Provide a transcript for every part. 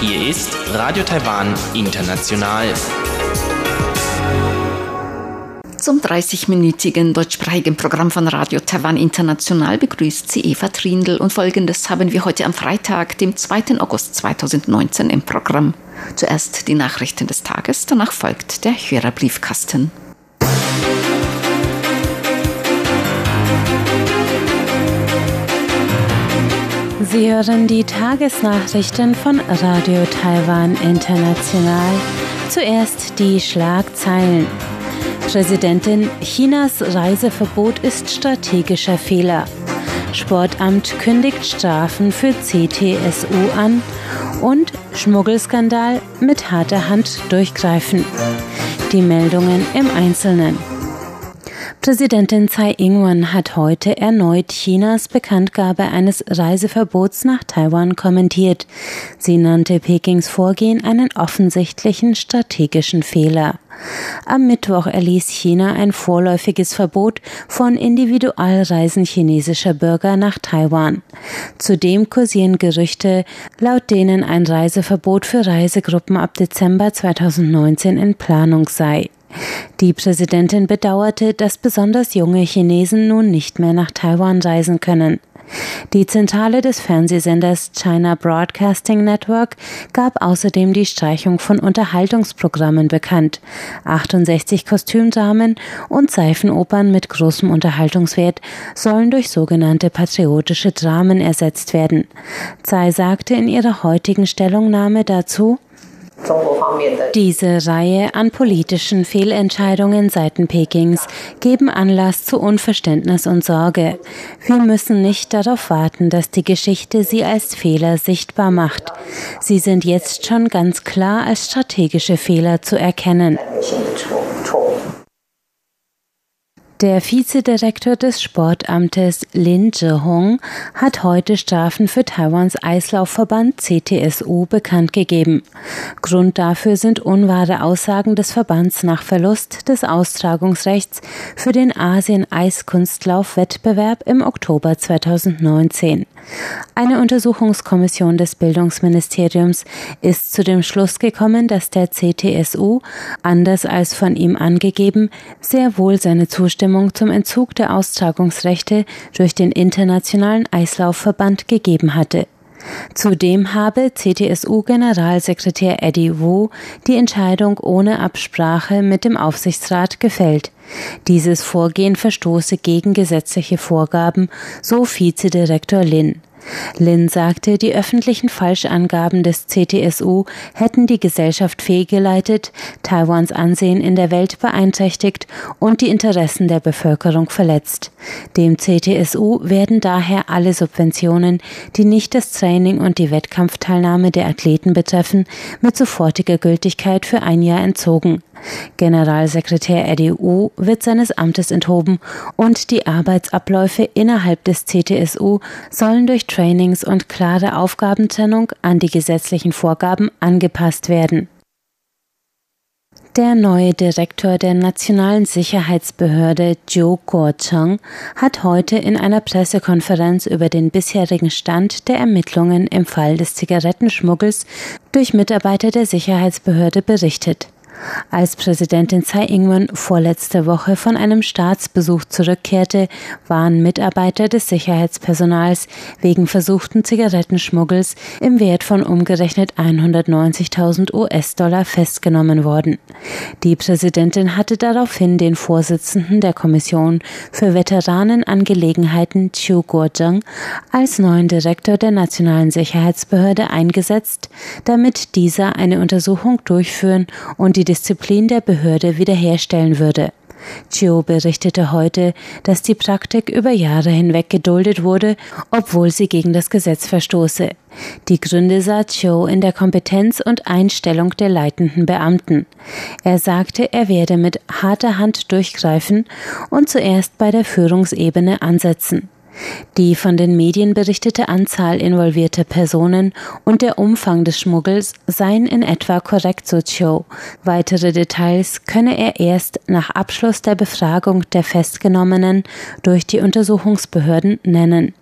Hier ist Radio Taiwan International. Zum 30-minütigen deutschsprachigen Programm von Radio Taiwan International begrüßt sie Eva Trindl und folgendes haben wir heute am Freitag, dem 2. August 2019 im Programm. Zuerst die Nachrichten des Tages, danach folgt der Hörerbriefkasten. Sie hören die Tagesnachrichten von Radio Taiwan International. Zuerst die Schlagzeilen. Präsidentin, Chinas Reiseverbot ist strategischer Fehler. Sportamt kündigt Strafen für CTSU an und Schmuggelskandal mit harter Hand durchgreifen. Die Meldungen im Einzelnen. Präsidentin Tsai Ing-wen hat heute erneut Chinas Bekanntgabe eines Reiseverbots nach Taiwan kommentiert. Sie nannte Pekings Vorgehen einen offensichtlichen strategischen Fehler. Am Mittwoch erließ China ein vorläufiges Verbot von Individualreisen chinesischer Bürger nach Taiwan. Zudem kursieren Gerüchte, laut denen ein Reiseverbot für Reisegruppen ab Dezember 2019 in Planung sei. Die Präsidentin bedauerte, dass besonders junge Chinesen nun nicht mehr nach Taiwan reisen können. Die Zentrale des Fernsehsenders China Broadcasting Network gab außerdem die Streichung von Unterhaltungsprogrammen bekannt. 68 Kostümdramen und Seifenopern mit großem Unterhaltungswert sollen durch sogenannte patriotische Dramen ersetzt werden. Tsai sagte in ihrer heutigen Stellungnahme dazu, diese Reihe an politischen Fehlentscheidungen seiten Pekings geben Anlass zu Unverständnis und Sorge. Wir müssen nicht darauf warten, dass die Geschichte sie als Fehler sichtbar macht. Sie sind jetzt schon ganz klar als strategische Fehler zu erkennen. Der Vizedirektor des Sportamtes Lin Zhehong hat heute Strafen für Taiwans Eislaufverband CTSU bekannt gegeben. Grund dafür sind unwahre Aussagen des Verbands nach Verlust des Austragungsrechts für den Asien-Eiskunstlauf-Wettbewerb im Oktober 2019. Eine Untersuchungskommission des Bildungsministeriums ist zu dem Schluss gekommen, dass der CTSU, anders als von ihm angegeben, sehr wohl seine Zustimmung zum Entzug der Austragungsrechte durch den Internationalen Eislaufverband gegeben hatte. Zudem habe CTSU-Generalsekretär Eddie Wu die Entscheidung ohne Absprache mit dem Aufsichtsrat gefällt. Dieses Vorgehen verstoße gegen gesetzliche Vorgaben, so Vizedirektor Lin. Lin sagte, die öffentlichen Falschangaben des CTSU hätten die Gesellschaft fehlgeleitet, Taiwans Ansehen in der Welt beeinträchtigt und die Interessen der Bevölkerung verletzt. Dem CTSU werden daher alle Subventionen, die nicht das Training und die Wettkampfteilnahme der Athleten betreffen, mit sofortiger Gültigkeit für ein Jahr entzogen. Generalsekretär RDU wird seines Amtes enthoben und die Arbeitsabläufe innerhalb des CTSU sollen durch Trainings und klare Aufgabentrennung an die gesetzlichen Vorgaben angepasst werden. Der neue Direktor der Nationalen Sicherheitsbehörde Zhou Guocheng hat heute in einer Pressekonferenz über den bisherigen Stand der Ermittlungen im Fall des Zigarettenschmuggels durch Mitarbeiter der Sicherheitsbehörde berichtet. Als Präsidentin Tsai Ing-wen vorletzte Woche von einem Staatsbesuch zurückkehrte, waren Mitarbeiter des Sicherheitspersonals wegen versuchten Zigarettenschmuggels im Wert von umgerechnet 190.000 US-Dollar festgenommen worden. Die Präsidentin hatte daraufhin den Vorsitzenden der Kommission für Veteranenangelegenheiten Chiu Guozheng als neuen Direktor der Nationalen Sicherheitsbehörde eingesetzt, damit dieser eine Untersuchung durchführen und die Disziplin der Behörde wiederherstellen würde. Chio berichtete heute, dass die Praktik über Jahre hinweg geduldet wurde, obwohl sie gegen das Gesetz verstoße. Die Gründe sah Chio in der Kompetenz und Einstellung der leitenden Beamten. Er sagte, er werde mit harter Hand durchgreifen und zuerst bei der Führungsebene ansetzen. Die von den Medien berichtete Anzahl involvierter Personen und der Umfang des Schmuggels seien in etwa korrekt, so Cho. Weitere Details könne er erst nach Abschluss der Befragung der Festgenommenen durch die Untersuchungsbehörden nennen.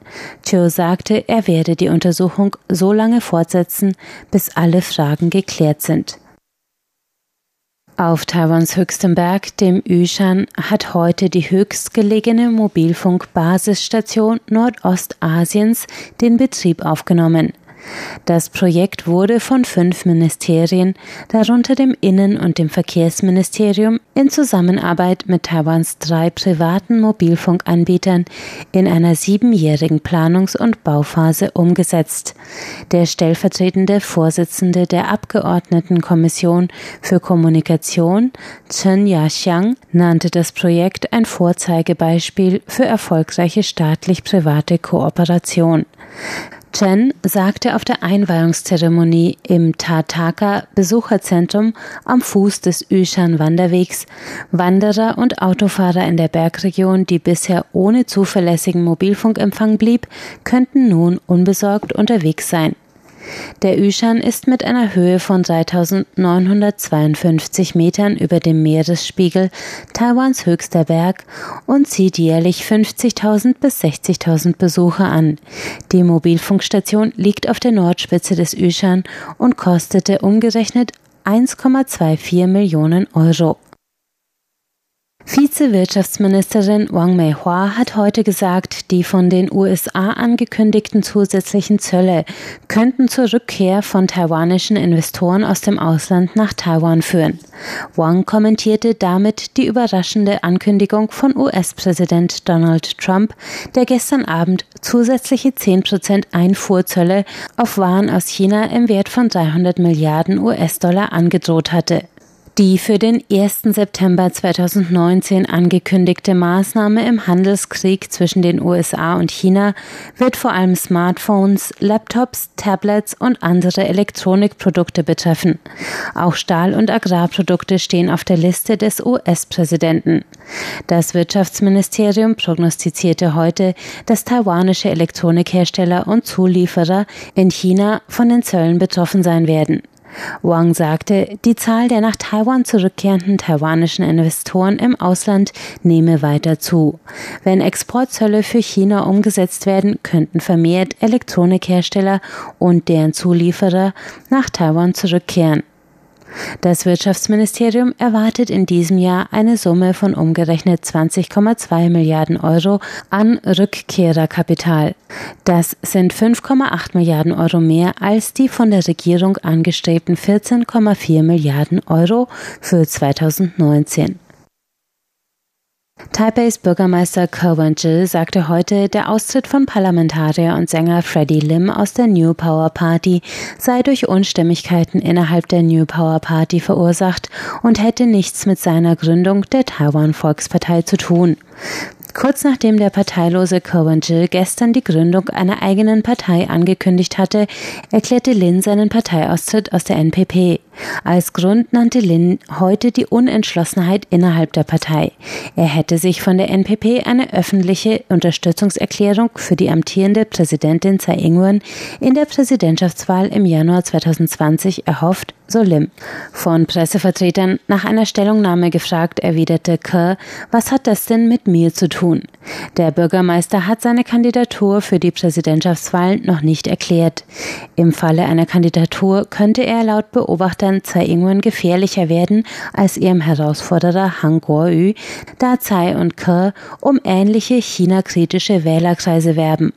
Cho sagte, er werde die Untersuchung so lange fortsetzen, bis alle Fragen geklärt sind. Auf Taiwans höchstem Berg, dem Yushan, hat heute die höchstgelegene Mobilfunkbasisstation Nordostasiens den Betrieb aufgenommen. Das Projekt wurde von fünf Ministerien, darunter dem Innen- und dem Verkehrsministerium, in Zusammenarbeit mit Taiwans drei privaten Mobilfunkanbietern in einer siebenjährigen Planungs- und Bauphase umgesetzt. Der stellvertretende Vorsitzende der Abgeordnetenkommission für Kommunikation, Chen Yaxiang, nannte das Projekt ein Vorzeigebeispiel für erfolgreiche staatlich-private Kooperation. Chen sagte auf der Einweihungszeremonie im Tataka Besucherzentrum am Fuß des Yushan Wanderwegs, Wanderer und Autofahrer in der Bergregion, die bisher ohne zuverlässigen Mobilfunkempfang blieb, könnten nun unbesorgt unterwegs sein. Der Yushan ist mit einer Höhe von 3952 Metern über dem Meeresspiegel Taiwans höchster Berg und zieht jährlich 50.000 bis 60.000 Besucher an. Die Mobilfunkstation liegt auf der Nordspitze des Yushan und kostete umgerechnet 1,24 Millionen Euro. Vize-Wirtschaftsministerin Wang Mei-Hua hat heute gesagt, die von den USA angekündigten zusätzlichen Zölle könnten zur Rückkehr von taiwanischen Investoren aus dem Ausland nach Taiwan führen. Wang kommentierte damit die überraschende Ankündigung von US-Präsident Donald Trump, der gestern Abend zusätzliche 10% Einfuhrzölle auf Waren aus China im Wert von 300 Milliarden US-Dollar angedroht hatte. Die für den 1. September 2019 angekündigte Maßnahme im Handelskrieg zwischen den USA und China wird vor allem Smartphones, Laptops, Tablets und andere Elektronikprodukte betreffen. Auch Stahl- und Agrarprodukte stehen auf der Liste des US-Präsidenten. Das Wirtschaftsministerium prognostizierte heute, dass taiwanische Elektronikhersteller und Zulieferer in China von den Zöllen betroffen sein werden. Wang sagte, die Zahl der nach Taiwan zurückkehrenden taiwanischen Investoren im Ausland nehme weiter zu. Wenn Exportzölle für China umgesetzt werden, könnten vermehrt Elektronikhersteller und deren Zulieferer nach Taiwan zurückkehren. Das Wirtschaftsministerium erwartet in diesem Jahr eine Summe von umgerechnet 20,2 Milliarden Euro an Rückkehrerkapital. Das sind 5,8 Milliarden Euro mehr als die von der Regierung angestrebten 14,4 Milliarden Euro für 2019. Taipeis Bürgermeister Kerwan Jill sagte heute, der Austritt von Parlamentarier und Sänger Freddie Lim aus der New Power Party sei durch Unstimmigkeiten innerhalb der New Power Party verursacht und hätte nichts mit seiner Gründung der Taiwan Volkspartei zu tun. Kurz nachdem der parteilose Cohen Jill gestern die Gründung einer eigenen Partei angekündigt hatte, erklärte Lin seinen Parteiaustritt aus der NPP. Als Grund nannte Lin heute die Unentschlossenheit innerhalb der Partei. Er hätte sich von der NPP eine öffentliche Unterstützungserklärung für die amtierende Präsidentin Tsai Ing-wen in der Präsidentschaftswahl im Januar 2020 erhofft, so Lim. Von Pressevertretern nach einer Stellungnahme gefragt, erwiderte Kerr, was hat das denn mit mir zu tun? Der Bürgermeister hat seine Kandidatur für die Präsidentschaftswahl noch nicht erklärt. Im Falle einer Kandidatur könnte er laut Beobachtern Tsai Ing-wen gefährlicher werden als ihrem Herausforderer Han Kuo-yu, da Tsai und Kerr um ähnliche China-kritische Wählerkreise werben.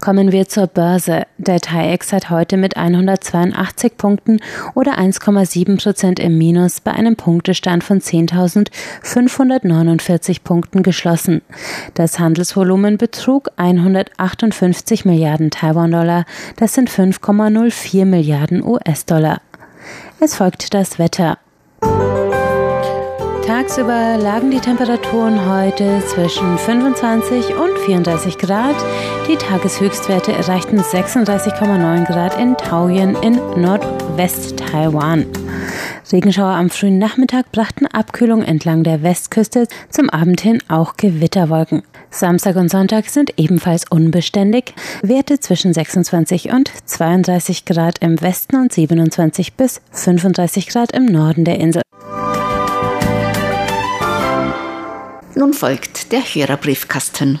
Kommen wir zur Börse. Der TAIEX hat heute mit 182 Punkten oder 1,7 Prozent im Minus bei einem Punktestand von 10.549 Punkten geschlossen. Das Handelsvolumen betrug 158 Milliarden Taiwan-Dollar. Das sind 5,04 Milliarden US-Dollar. Es folgt das Wetter. Tagsüber lagen die Temperaturen heute zwischen 25 und 34 Grad. Die Tageshöchstwerte erreichten 36,9 Grad in Taoyuan in Nordwest-Taiwan. Regenschauer am frühen Nachmittag brachten Abkühlung entlang der Westküste, zum Abend hin auch Gewitterwolken. Samstag und Sonntag sind ebenfalls unbeständig. Werte zwischen 26 und 32 Grad im Westen und 27 bis 35 Grad im Norden der Insel. Nun folgt der Hörerbriefkasten.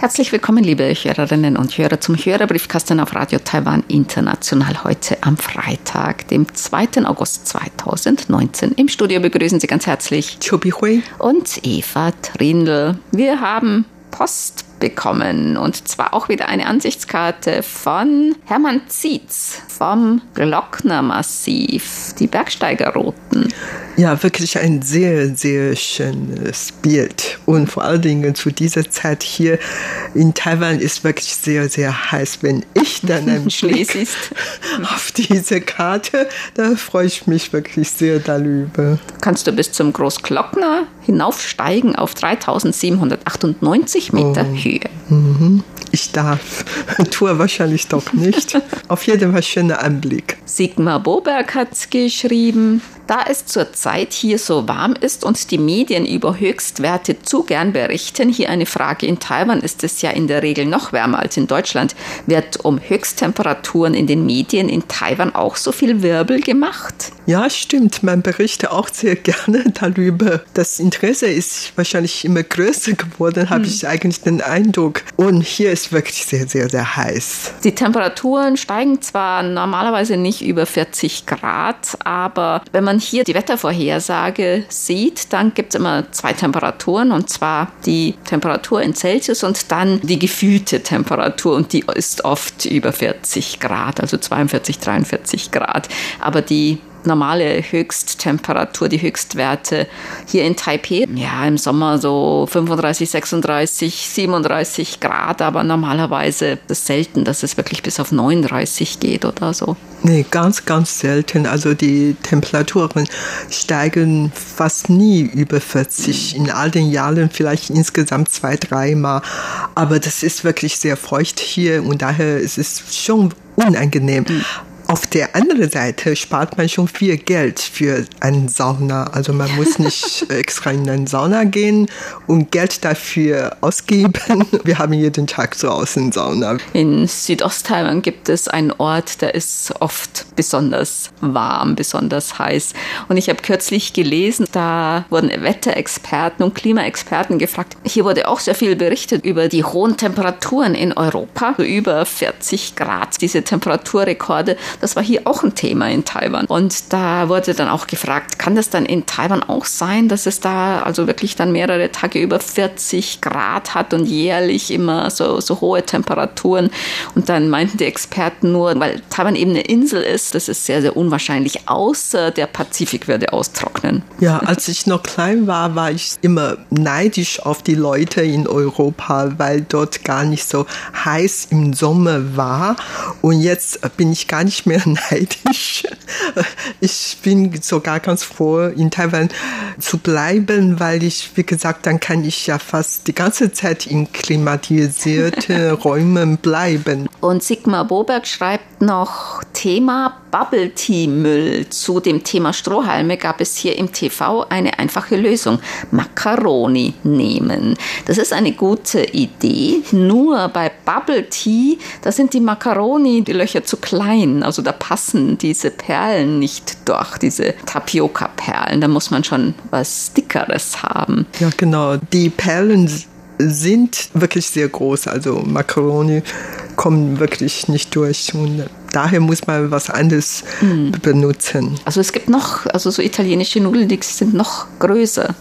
Herzlich willkommen, liebe Hörerinnen und Hörer, zum Hörerbriefkasten auf Radio Taiwan International heute am Freitag, dem 2. August 2019. Im Studio begrüßen Sie ganz herzlich Chobi Hui und Eva Trindl. Wir haben Post bekommen. Und zwar auch wieder eine Ansichtskarte von Hermann Zietz vom Glocknermassiv, die Bergsteigerrouten. Ja, wirklich ein sehr, sehr schönes Bild. Und vor allen Dingen zu dieser Zeit hier in Taiwan ist wirklich sehr, sehr heiß. Wenn ich dann einen Blick auf diese Karte, da freue ich mich wirklich sehr darüber. Kannst du bis zum Großglockner hinaufsteigen auf 3798 Meter oh. Höhe. Mhm. Ich darf. Tue wahrscheinlich doch nicht. Auf jeden Fall schöner Anblick. Sigmar Boberg hat geschrieben, da es zurzeit hier so warm ist und die Medien über Höchstwerte zu gern berichten, hier eine Frage. In Taiwan ist es ja in der Regel noch wärmer als in Deutschland. Wird um Höchsttemperaturen in den Medien in Taiwan auch so viel Wirbel gemacht? Ja, stimmt. Man berichtet auch sehr gerne darüber. Das Interesse ist wahrscheinlich immer größer geworden, habe hm. ich eigentlich den Eindruck. Und hier ist wirklich sehr, sehr, sehr heiß. Die Temperaturen steigen zwar normalerweise nicht über 40 Grad, aber wenn man hier die Wettervorhersage sieht, dann gibt es immer zwei Temperaturen und zwar die Temperatur in Celsius und dann die gefühlte Temperatur und die ist oft über 40 Grad, also 42, 43 Grad. Aber die normale Höchsttemperatur, die Höchstwerte hier in Taipei. Ja, im Sommer so 35, 36, 37 Grad, aber normalerweise ist es selten, dass es wirklich bis auf 39 geht oder so. Nee, ganz, ganz selten. Also die Temperaturen steigen fast nie über 40. In all den Jahren vielleicht insgesamt zwei, dreimal. Aber das ist wirklich sehr feucht hier und daher ist es schon unangenehm. Auf der anderen Seite spart man schon viel Geld für einen Sauna. Also man muss nicht extra in eine Sauna gehen und Geld dafür ausgeben. Wir haben jeden Tag so Außensauna. In Südosttaiwan gibt es einen Ort, der ist oft besonders warm, besonders heiß. Und ich habe kürzlich gelesen, da wurden Wetterexperten und Klimaexperten gefragt. Hier wurde auch sehr viel berichtet über die hohen Temperaturen in Europa, über 40 Grad, diese Temperaturrekorde. Das war hier auch ein Thema in Taiwan. Und da wurde dann auch gefragt, kann das dann in Taiwan auch sein, dass es da also wirklich dann mehrere Tage über 40 Grad hat und jährlich immer so, so hohe Temperaturen? Und dann meinten die Experten nur, weil Taiwan eben eine Insel ist, das ist sehr, sehr unwahrscheinlich, außer der Pazifik würde austrocknen. Ja, als ich noch klein war, war ich immer neidisch auf die Leute in Europa, weil dort gar nicht so heiß im Sommer war. Und jetzt bin ich gar nicht mehr mehr neidisch. Ich bin sogar ganz froh, in Taiwan zu bleiben, weil ich, wie gesagt, dann kann ich ja fast die ganze Zeit in klimatisierten Räumen bleiben. Und Sigmar Boberg schreibt noch Thema Bubble Tea Müll. Zu dem Thema Strohhalme gab es hier im TV eine einfache Lösung. Macaroni nehmen. Das ist eine gute Idee. Nur bei Bubble Tea, da sind die Macaroni, die Löcher zu klein. Also da passen diese Perlen nicht durch, diese Tapioca-Perlen. Da muss man schon was Dickeres haben. Ja, genau. Die Perlen sind wirklich sehr groß. Also Macaroni kommen wirklich nicht durch. Und daher muss man was anderes mhm. benutzen. Also es gibt noch, also so italienische Nudeln, die sind noch größer.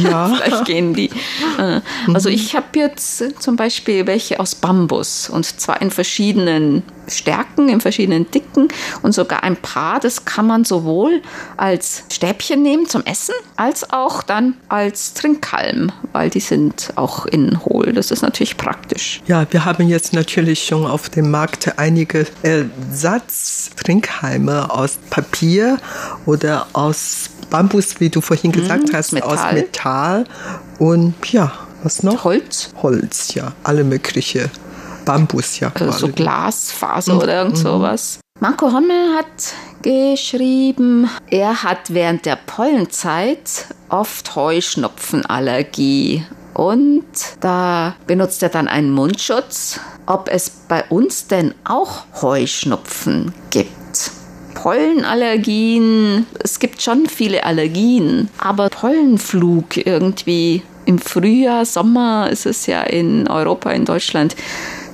Ja. Vielleicht gehen die. Äh, also mhm. ich habe jetzt zum Beispiel welche aus Bambus und zwar in verschiedenen Stärken in verschiedenen Dicken und sogar ein paar, das kann man sowohl als Stäbchen nehmen zum Essen, als auch dann als Trinkhalm, weil die sind auch innen hohl. Das ist natürlich praktisch. Ja, wir haben jetzt natürlich schon auf dem Markt einige Ersatztrinkhalme aus Papier oder aus Bambus, wie du vorhin gesagt mhm, hast, Metall. aus Metall und ja, was noch? Holz. Holz, ja, alle mögliche. Bambus, ja. Also so Glasfaser mhm. oder irgend mhm. sowas. Marco Hommel hat geschrieben, er hat während der Pollenzeit oft Heuschnupfenallergie. Und da benutzt er dann einen Mundschutz, ob es bei uns denn auch Heuschnupfen gibt. Pollenallergien, es gibt schon viele Allergien, aber Pollenflug irgendwie im Frühjahr, Sommer ist es ja in Europa, in Deutschland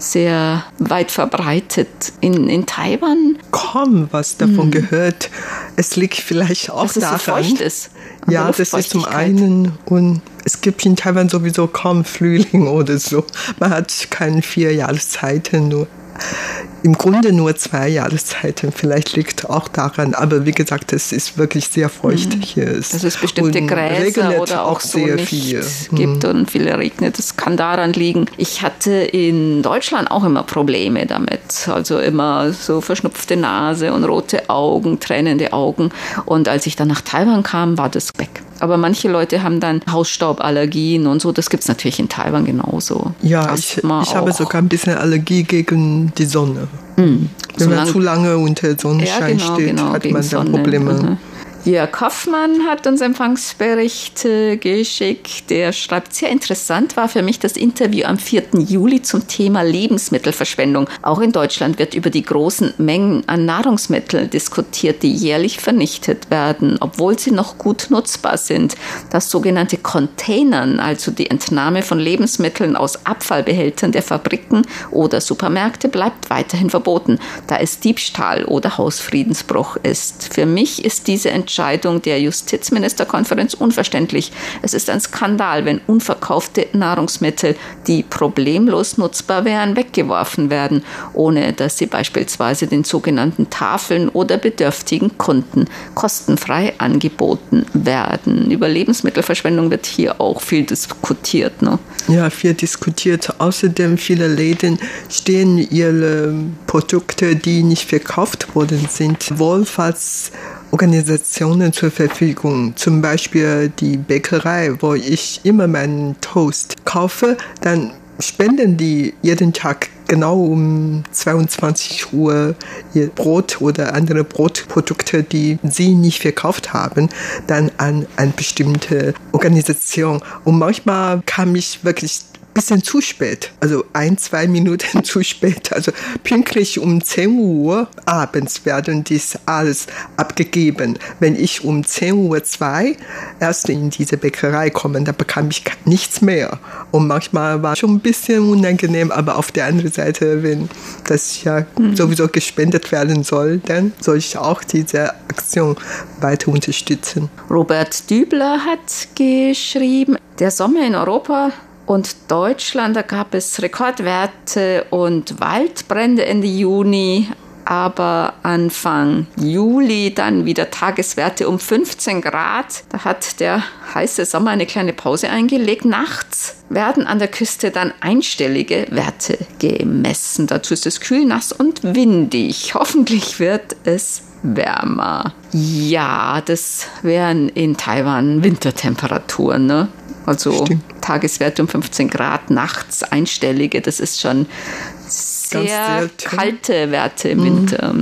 sehr weit verbreitet. In, in Taiwan? Kaum was davon hm. gehört. Es liegt vielleicht auch Dass daran. Es so feucht ist. Ja, das ist zum einen und es gibt in Taiwan sowieso kaum Frühling oder so. Man hat keine vier Jahreszeiten nur im Grunde nur zwei Jahreszeiten. Vielleicht liegt auch daran, aber wie gesagt, es ist wirklich sehr feucht mhm. hier. Ist. Dass es bestimmte und Gräser oder auch, auch so sehr viel gibt mhm. und viel regnet. Das kann daran liegen. Ich hatte in Deutschland auch immer Probleme damit. Also immer so verschnupfte Nase und rote Augen, tränende Augen. Und als ich dann nach Taiwan kam, war das weg. Aber manche Leute haben dann Hausstauballergien und so. Das gibt es natürlich in Taiwan genauso. Ja, ich, ich habe sogar ein bisschen Allergie gegen die Sonne. Mhm. Wenn man zu lange unter Sonnenschein ja, genau, steht, genau, hat man dann Probleme. Mhm. Jörg Hoffmann hat uns Empfangsbericht geschickt. Der schreibt, sehr interessant war für mich das Interview am 4. Juli zum Thema Lebensmittelverschwendung. Auch in Deutschland wird über die großen Mengen an Nahrungsmitteln diskutiert, die jährlich vernichtet werden, obwohl sie noch gut nutzbar sind. Das sogenannte Containern, also die Entnahme von Lebensmitteln aus Abfallbehältern der Fabriken oder Supermärkte, bleibt weiterhin verboten, da es Diebstahl oder Hausfriedensbruch ist. Für mich ist diese Entscheidung Entscheidung der Justizministerkonferenz unverständlich. Es ist ein Skandal, wenn unverkaufte Nahrungsmittel, die problemlos nutzbar wären, weggeworfen werden, ohne dass sie beispielsweise den sogenannten Tafeln oder bedürftigen Kunden kostenfrei angeboten werden. Über Lebensmittelverschwendung wird hier auch viel diskutiert. Ne? Ja, viel diskutiert. Außerdem viele Läden stehen ihre Produkte, die nicht verkauft worden sind, wohlfahrts Organisationen zur Verfügung. Zum Beispiel die Bäckerei, wo ich immer meinen Toast kaufe, dann spenden die jeden Tag genau um 22 Uhr ihr Brot oder andere Brotprodukte, die sie nicht verkauft haben, dann an eine bestimmte Organisation. Und manchmal kam ich wirklich bisschen zu spät, also ein, zwei Minuten zu spät. Also pünktlich um 10 Uhr abends werden dies alles abgegeben. Wenn ich um 10 Uhr zwei erst in diese Bäckerei komme, dann bekam ich nichts mehr. Und manchmal war es schon ein bisschen unangenehm, aber auf der anderen Seite, wenn das ja mhm. sowieso gespendet werden soll, dann soll ich auch diese Aktion weiter unterstützen. Robert Dübler hat geschrieben, der Sommer in Europa und Deutschland, da gab es Rekordwerte und Waldbrände Ende Juni, aber Anfang Juli dann wieder Tageswerte um 15 Grad. Da hat der heiße Sommer eine kleine Pause eingelegt. Nachts werden an der Küste dann einstellige Werte gemessen. Dazu ist es kühl, nass und windig. Hoffentlich wird es wärmer. Ja, das wären in Taiwan Wintertemperaturen. Ne? Also Stimmt. Tageswerte um 15 Grad, nachts einstellige, das ist schon sehr kalte Werte im mhm. Winter.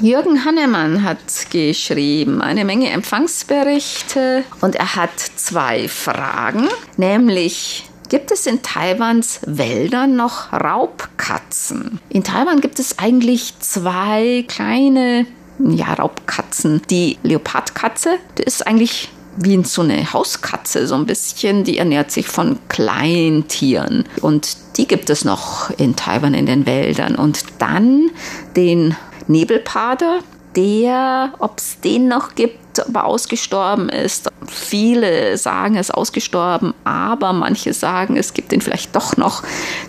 Jürgen Hannemann hat geschrieben eine Menge Empfangsberichte und er hat zwei Fragen, nämlich Gibt es in Taiwans Wäldern noch Raubkatzen? In Taiwan gibt es eigentlich zwei kleine ja, Raubkatzen. Die Leopardkatze, die ist eigentlich wie so eine Hauskatze, so ein bisschen. Die ernährt sich von Kleintieren. Und die gibt es noch in Taiwan in den Wäldern. Und dann den Nebelpader, der, ob es den noch gibt, ob er ausgestorben ist. Viele sagen, er ist ausgestorben, aber manche sagen, es gibt ihn vielleicht doch noch.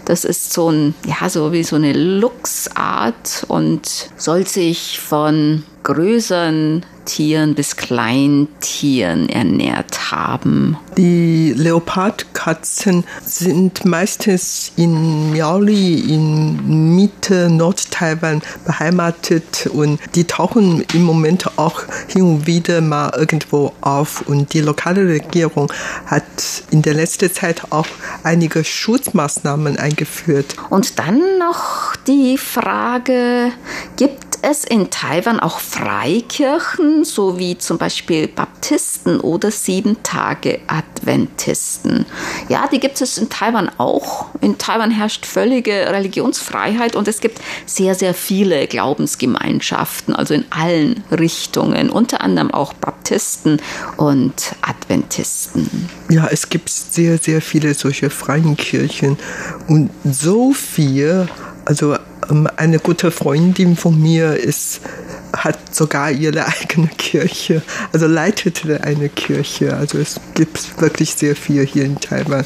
Das ist so ein, ja, so wie so eine Luchsart und soll sich von größeren Tieren bis Kleintieren ernährt haben. Die Leopardkatzen sind meistens in Miaoli in Mitte Nord-Taiwan beheimatet und die tauchen im Moment auch hin und wieder mal irgendwo auf und die lokale Regierung hat in der letzten Zeit auch einige Schutzmaßnahmen eingeführt. Und dann noch die Frage, gibt es in Taiwan auch Freikirchen, so wie zum Beispiel Baptisten oder Sieben-Tage-Adventisten? Ja, die gibt es in Taiwan auch. In Taiwan herrscht völlige Religionsfreiheit und es gibt sehr, sehr viele Glaubensgemeinschaften, also in allen Richtungen, unter anderem auch Baptisten und Adventisten. Ja, es gibt sehr, sehr viele solche freien Kirchen und so viel, also ähm, eine gute Freundin von mir ist, hat sogar ihre eigene Kirche, also leitete eine Kirche. Also es gibt wirklich sehr viel hier in Taiwan.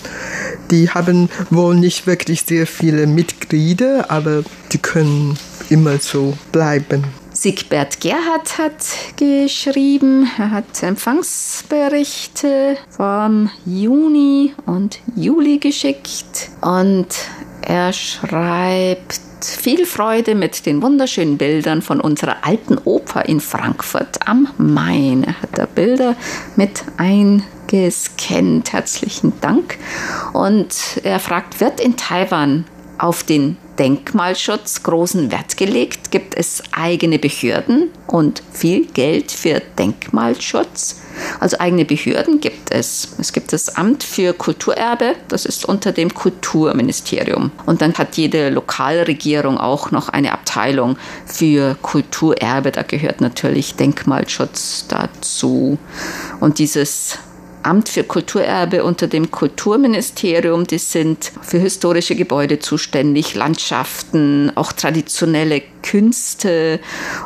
Die haben wohl nicht wirklich sehr viele Mitglieder, aber die können immer so bleiben. Siegbert Gerhard hat geschrieben, er hat Empfangsberichte vom Juni und Juli geschickt und er schreibt, viel Freude mit den wunderschönen Bildern von unserer alten Oper in Frankfurt am Main. Er hat da Bilder mit eingescannt. Herzlichen Dank. Und er fragt, wird in Taiwan auf den Denkmalschutz großen Wert gelegt? Gibt es eigene Behörden und viel Geld für Denkmalschutz? Also eigene Behörden gibt es. Es gibt das Amt für Kulturerbe, das ist unter dem Kulturministerium. Und dann hat jede Lokalregierung auch noch eine Abteilung für Kulturerbe. Da gehört natürlich Denkmalschutz dazu. Und dieses Amt für Kulturerbe unter dem Kulturministerium. Die sind für historische Gebäude zuständig, Landschaften, auch traditionelle Künste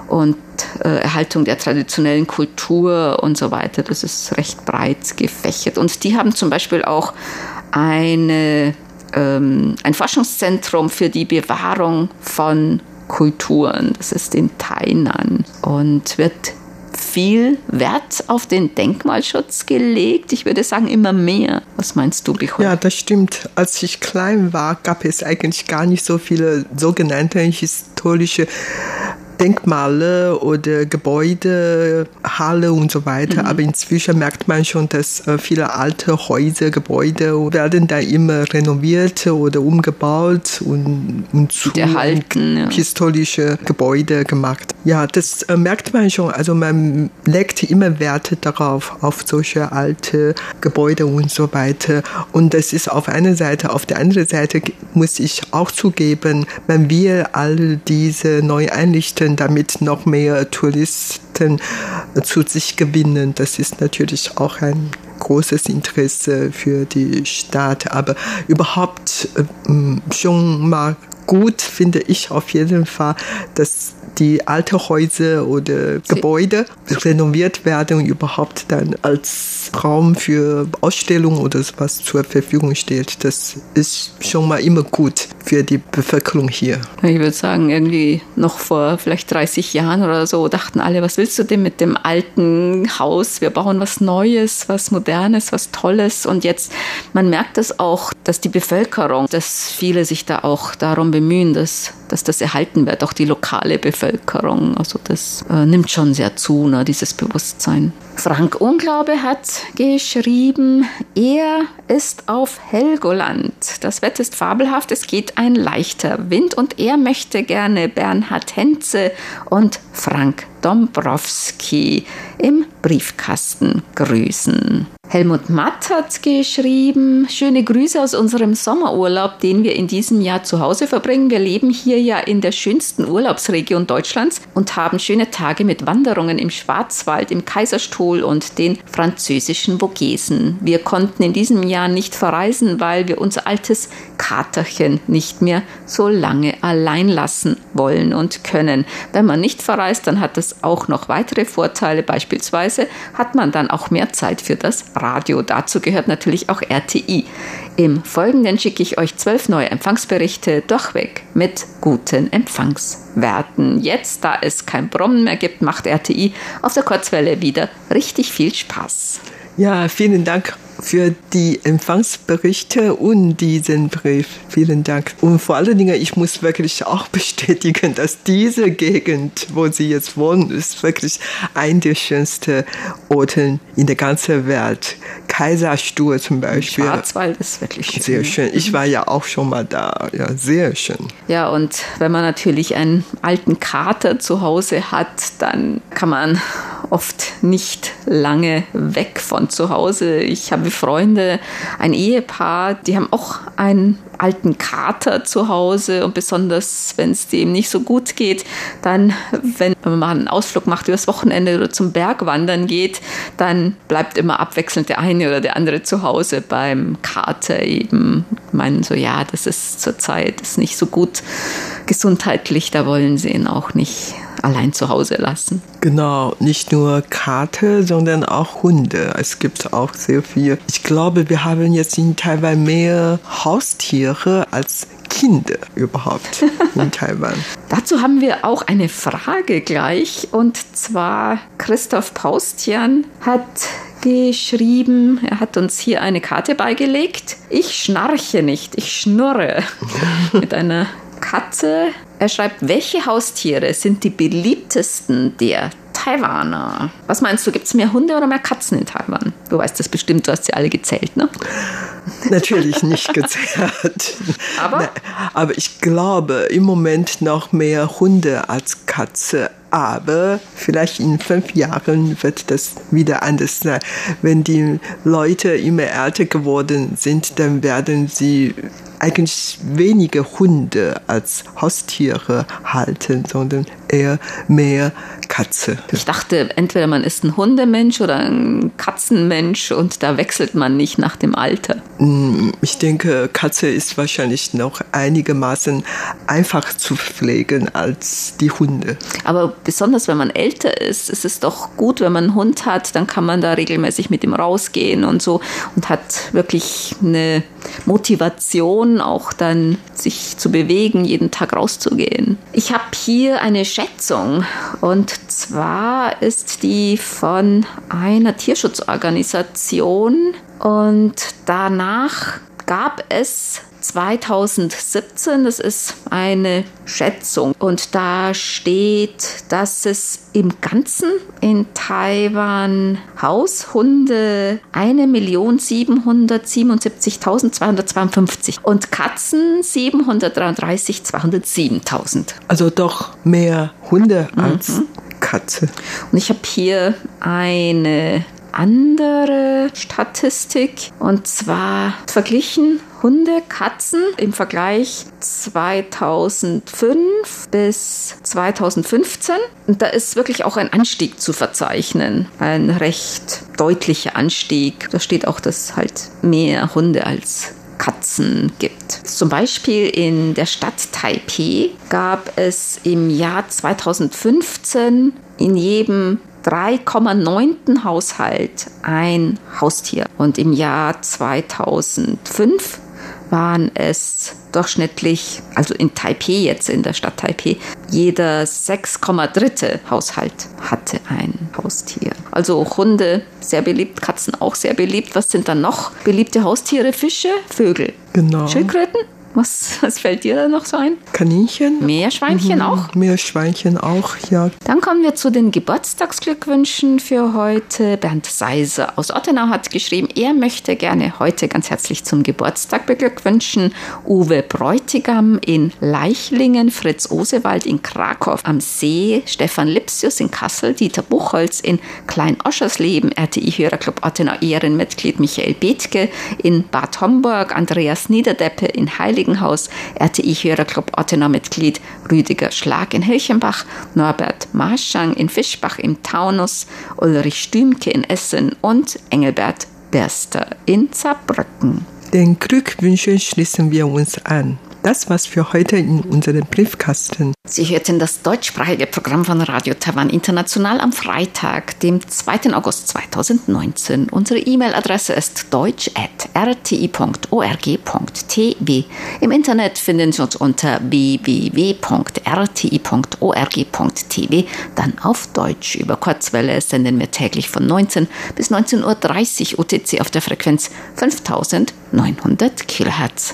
und äh, Erhaltung der traditionellen Kultur und so weiter. Das ist recht breit gefächert. Und die haben zum Beispiel auch eine, ähm, ein Forschungszentrum für die Bewahrung von Kulturen. Das ist in Tainan und wird viel Wert auf den Denkmalschutz gelegt. Ich würde sagen, immer mehr. Was meinst du, Bichol? Ja, das stimmt. Als ich klein war, gab es eigentlich gar nicht so viele sogenannte historische Denkmale oder Gebäude, Halle und so weiter. Mhm. Aber inzwischen merkt man schon, dass äh, viele alte Häuser, Gebäude werden da immer renoviert oder umgebaut und, und zu erhalten, ja. historische Gebäude gemacht. Ja, das äh, merkt man schon. Also man legt immer Werte darauf, auf solche alte Gebäude und so weiter. Und das ist auf einer Seite. Auf der anderen Seite muss ich auch zugeben, man will all diese neu einrichten, damit noch mehr Touristen zu sich gewinnen. Das ist natürlich auch ein großes Interesse für die Stadt. Aber überhaupt äh, schon mal gut finde ich auf jeden Fall, dass die alten Häuser oder Gebäude renoviert werden und überhaupt dann als Raum für Ausstellungen oder sowas zur Verfügung steht. Das ist schon mal immer gut für die Bevölkerung hier. Ich würde sagen, irgendwie noch vor vielleicht 30 Jahren oder so dachten alle, was willst du denn mit dem alten Haus? Wir bauen was Neues, was Modernes, was Tolles. Und jetzt, man merkt es das auch, dass die Bevölkerung, dass viele sich da auch darum bemühen, dass, dass das erhalten wird, auch die lokale Bevölkerung. Also das äh, nimmt schon sehr zu, ne, dieses Bewusstsein. Frank Unglaube hat geschrieben, er ist auf Helgoland. Das Wetter ist fabelhaft, es geht ein leichter Wind und er möchte gerne Bernhard Henze und Frank Dombrowski im Briefkasten grüßen. Helmut Matt hat geschrieben, schöne Grüße aus unserem Sommerurlaub, den wir in diesem Jahr zu Hause verbringen. Wir leben hier ja in der schönsten Urlaubsregion Deutschlands und haben schöne Tage mit Wanderungen im Schwarzwald, im Kaiserstuhl und den französischen Vogesen. Wir konnten in diesem Jahr nicht verreisen, weil wir unser altes Katerchen nicht mehr so lange allein lassen wollen und können. Wenn man nicht verreist, dann hat das auch noch weitere Vorteile. Beispielsweise hat man dann auch mehr Zeit für das Radio. Dazu gehört natürlich auch RTI. Im Folgenden schicke ich euch zwölf neue Empfangsberichte durchweg mit guten Empfangswerten. Jetzt, da es kein Brummen mehr gibt, macht RTI auf der Kurzwelle wieder richtig viel Spaß. Ja, vielen Dank für die Empfangsberichte und diesen Brief. Vielen Dank. Und vor allen Dingen, ich muss wirklich auch bestätigen, dass diese Gegend, wo Sie jetzt wohnen, ist wirklich ein der schönsten Orte in der ganzen Welt. Kaiserstuhl zum Beispiel. Schwarzwald ist wirklich schön. Sehr schön. Ich war ja auch schon mal da. Ja, sehr schön. Ja, und wenn man natürlich einen alten Kater zu Hause hat, dann kann man oft nicht lange weg von zu Hause. Ich habe Freunde, ein Ehepaar, die haben auch einen alten Kater zu Hause und besonders, wenn es dem nicht so gut geht, dann, wenn man mal einen Ausflug macht übers Wochenende oder zum Bergwandern geht, dann bleibt immer abwechselnd der eine oder der andere zu Hause beim Kater eben. Meinen so, ja, das ist zurzeit nicht so gut gesundheitlich, da wollen sie ihn auch nicht allein zu Hause lassen. Genau, nicht nur Kater, sondern auch Hunde. Es gibt auch sehr viel. Ich glaube, wir haben jetzt in Taiwan mehr Haustiere als Kinder überhaupt in Taiwan. Dazu haben wir auch eine Frage gleich. Und zwar Christoph Paustian hat geschrieben, er hat uns hier eine Karte beigelegt. Ich schnarche nicht, ich schnurre. Mit einer Katze. Er schreibt, welche Haustiere sind die beliebtesten der Taiwaner? Was meinst du, gibt es mehr Hunde oder mehr Katzen in Taiwan? Du weißt das bestimmt, du hast sie alle gezählt, ne? Natürlich nicht gezählt. Aber? Na, aber ich glaube im Moment noch mehr Hunde als Katze. Aber vielleicht in fünf Jahren wird das wieder anders sein. Wenn die Leute immer älter geworden sind, dann werden sie eigentlich weniger Hunde als Haustiere halten, sondern eher mehr Katze. Ich dachte, entweder man ist ein Hundemensch oder ein Katzenmensch und da wechselt man nicht nach dem Alter. Mm, ich denke, Katze ist wahrscheinlich noch einigermaßen einfach zu pflegen als die Hunde. Aber besonders wenn man älter ist, ist es doch gut, wenn man einen Hund hat, dann kann man da regelmäßig mit ihm rausgehen und so und hat wirklich eine Motivation, auch dann sich zu bewegen, jeden Tag rauszugehen. Ich habe hier eine Schätzung und zwar ist die von einer Tierschutzorganisation. Und danach gab es 2017, das ist eine Schätzung und da steht, dass es im Ganzen in Taiwan Haushunde 1.777.252 und Katzen 733.207.000. Also doch mehr Hunde als mhm. Katze. Und ich habe hier eine andere Statistik und zwar verglichen Hunde, Katzen im Vergleich 2005 bis 2015. Und da ist wirklich auch ein Anstieg zu verzeichnen, ein recht deutlicher Anstieg. Da steht auch, dass halt mehr Hunde als Katzen gibt. Zum Beispiel in der Stadt Taipei gab es im Jahr 2015 in jedem 3,9. Haushalt ein Haustier. Und im Jahr 2005 waren es durchschnittlich, also in Taipei jetzt, in der Stadt Taipei, jeder 6,3. Haushalt hatte ein Haustier. Also Hunde sehr beliebt, Katzen auch sehr beliebt. Was sind dann noch beliebte Haustiere? Fische, Vögel. Genau. Schildkröten? Was, was fällt dir da noch so ein? Kaninchen. Meerschweinchen mhm, auch? Meerschweinchen auch, ja. Dann kommen wir zu den Geburtstagsglückwünschen für heute. Bernd Seiser aus Ottenau hat geschrieben, er möchte gerne heute ganz herzlich zum Geburtstag beglückwünschen. Uwe Bräutigam in Leichlingen, Fritz Osewald in Krakow am See, Stefan Lipsius in Kassel, Dieter Buchholz in Klein-Oschersleben, RTI-Hörerclub Ottenau Ehrenmitglied Michael Bethke in Bad Homburg, Andreas Niederdeppe in Heilig Heiligenhaus, RTI-Hörerclub Ottenau-Mitglied Rüdiger Schlag in Hilchenbach, Norbert Marschang in Fischbach im Taunus, Ulrich Stümke in Essen und Engelbert Berster in Saarbrücken. Den Glückwünschen schließen wir uns an. Das war's für heute in unserem Briefkasten. Sie hörten das deutschsprachige Programm von Radio Taiwan International am Freitag, dem 2. August 2019. Unsere E-Mail-Adresse ist deutsch.rti.org.tv. Im Internet finden Sie uns unter www.rti.org.tv, dann auf Deutsch. Über Kurzwelle senden wir täglich von 19 bis 19.30 Uhr UTC auf der Frequenz 5900 Kilohertz.